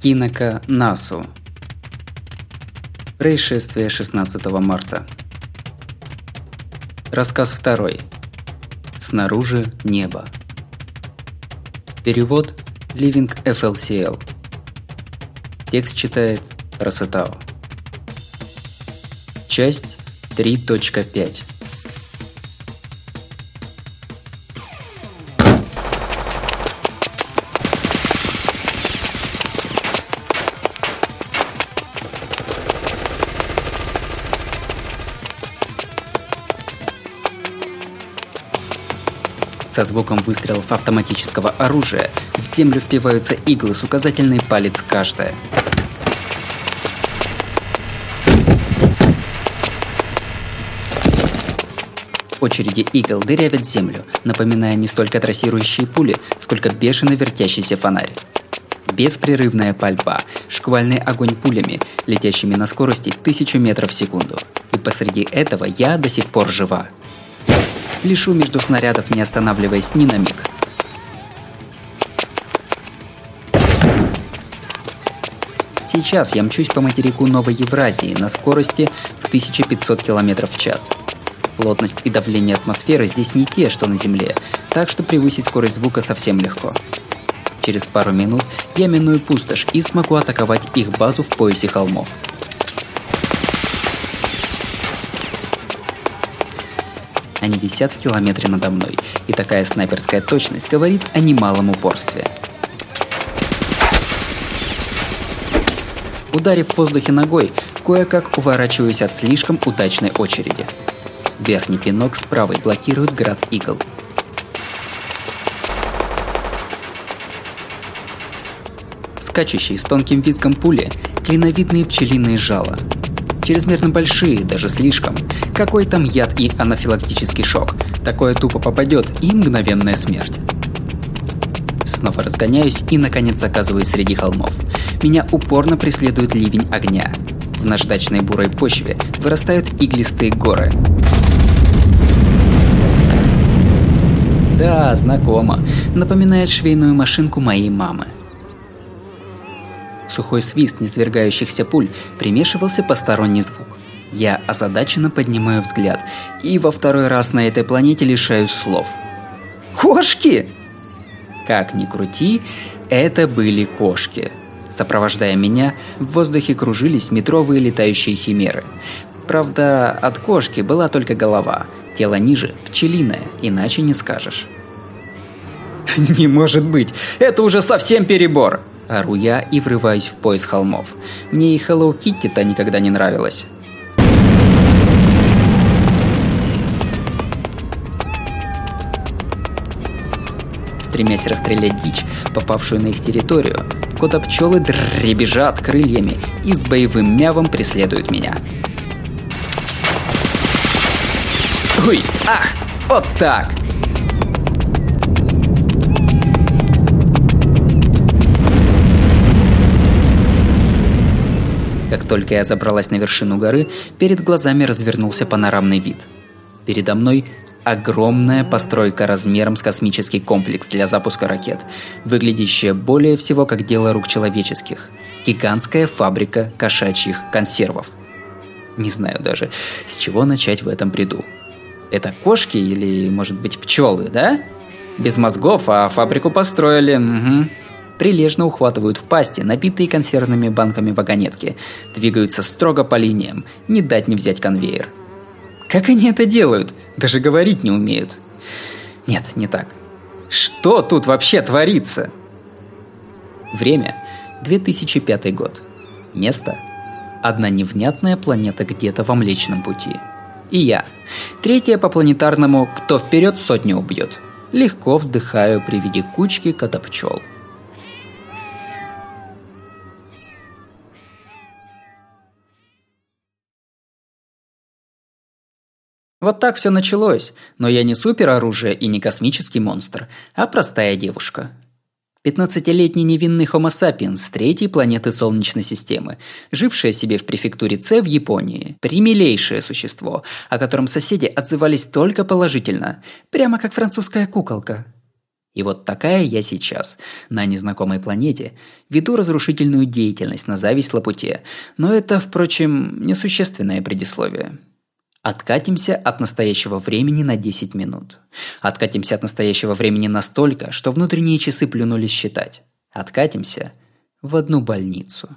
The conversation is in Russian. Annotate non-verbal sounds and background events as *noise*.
Кинока Насу. Происшествие 16 марта. Рассказ второй. Снаружи небо. Перевод Living FLCL. Текст читает Расатао. Часть 3.5. Со звуком выстрелов автоматического оружия в землю впиваются иглы с указательный палец каждая. Очереди игл дырявят землю, напоминая не столько трассирующие пули, сколько бешено вертящийся фонарь. Беспрерывная пальба, шквальный огонь пулями, летящими на скорости тысячу метров в секунду. И посреди этого я до сих пор жива. Лишу между снарядов, не останавливаясь ни на миг. Сейчас я мчусь по материку Новой Евразии на скорости в 1500 км в час. Плотность и давление атмосферы здесь не те, что на Земле, так что превысить скорость звука совсем легко. Через пару минут я миную пустошь и смогу атаковать их базу в поясе холмов. Они висят в километре надо мной, и такая снайперская точность говорит о немалом упорстве. Ударив в воздухе ногой, кое-как уворачиваюсь от слишком удачной очереди. Верхний пинок с правой блокирует град игл. Скачущие с тонким визгом пули – клиновидные пчелиные жала. Чрезмерно большие, даже слишком. Какой там яд и анафилактический шок? Такое тупо попадет и мгновенная смерть. Снова разгоняюсь и наконец оказываюсь среди холмов. Меня упорно преследует ливень огня. В наждачной бурой почве вырастают иглистые горы. Да, знакомо. Напоминает швейную машинку моей мамы. Сухой свист низвергающихся пуль примешивался посторонний звук. Я озадаченно поднимаю взгляд и во второй раз на этой планете лишаюсь слов. Кошки! Как ни крути, это были кошки. Сопровождая меня, в воздухе кружились метровые летающие химеры. Правда, от кошки была только голова, тело ниже – пчелиное, иначе не скажешь. *laughs* «Не может быть! Это уже совсем перебор!» Ору я и врываюсь в пояс холмов. Мне и Hello Kitty-то никогда не нравилось. Стремясь расстрелять дичь, попавшую на их территорию, кота-пчелы дребезжат крыльями и с боевым мявом преследуют меня. Ой, ах, вот так! Как только я забралась на вершину горы, перед глазами развернулся панорамный вид. Передо мной огромная постройка размером с космический комплекс для запуска ракет, выглядящая более всего как дело рук человеческих. Гигантская фабрика кошачьих консервов. Не знаю даже, с чего начать в этом бреду. Это кошки или, может быть, пчелы, да? Без мозгов, а фабрику построили. Угу прилежно ухватывают в пасти набитые консервными банками вагонетки, двигаются строго по линиям, не дать не взять конвейер. Как они это делают? Даже говорить не умеют. Нет, не так. Что тут вообще творится? Время 2005 год. Место одна невнятная планета где-то во Млечном Пути. И я, третья по планетарному «Кто вперед сотню убьет». Легко вздыхаю при виде кучки котопчел. Вот так все началось, но я не супероружие и не космический монстр, а простая девушка. 15-летний невинный Homo sapiens с третьей планеты Солнечной системы, жившая себе в префектуре С в Японии. Примилейшее существо, о котором соседи отзывались только положительно, прямо как французская куколка. И вот такая я сейчас, на незнакомой планете, веду разрушительную деятельность на зависть Лапуте, но это, впрочем, несущественное предисловие. Откатимся от настоящего времени на 10 минут. Откатимся от настоящего времени настолько, что внутренние часы плюнулись считать. Откатимся в одну больницу.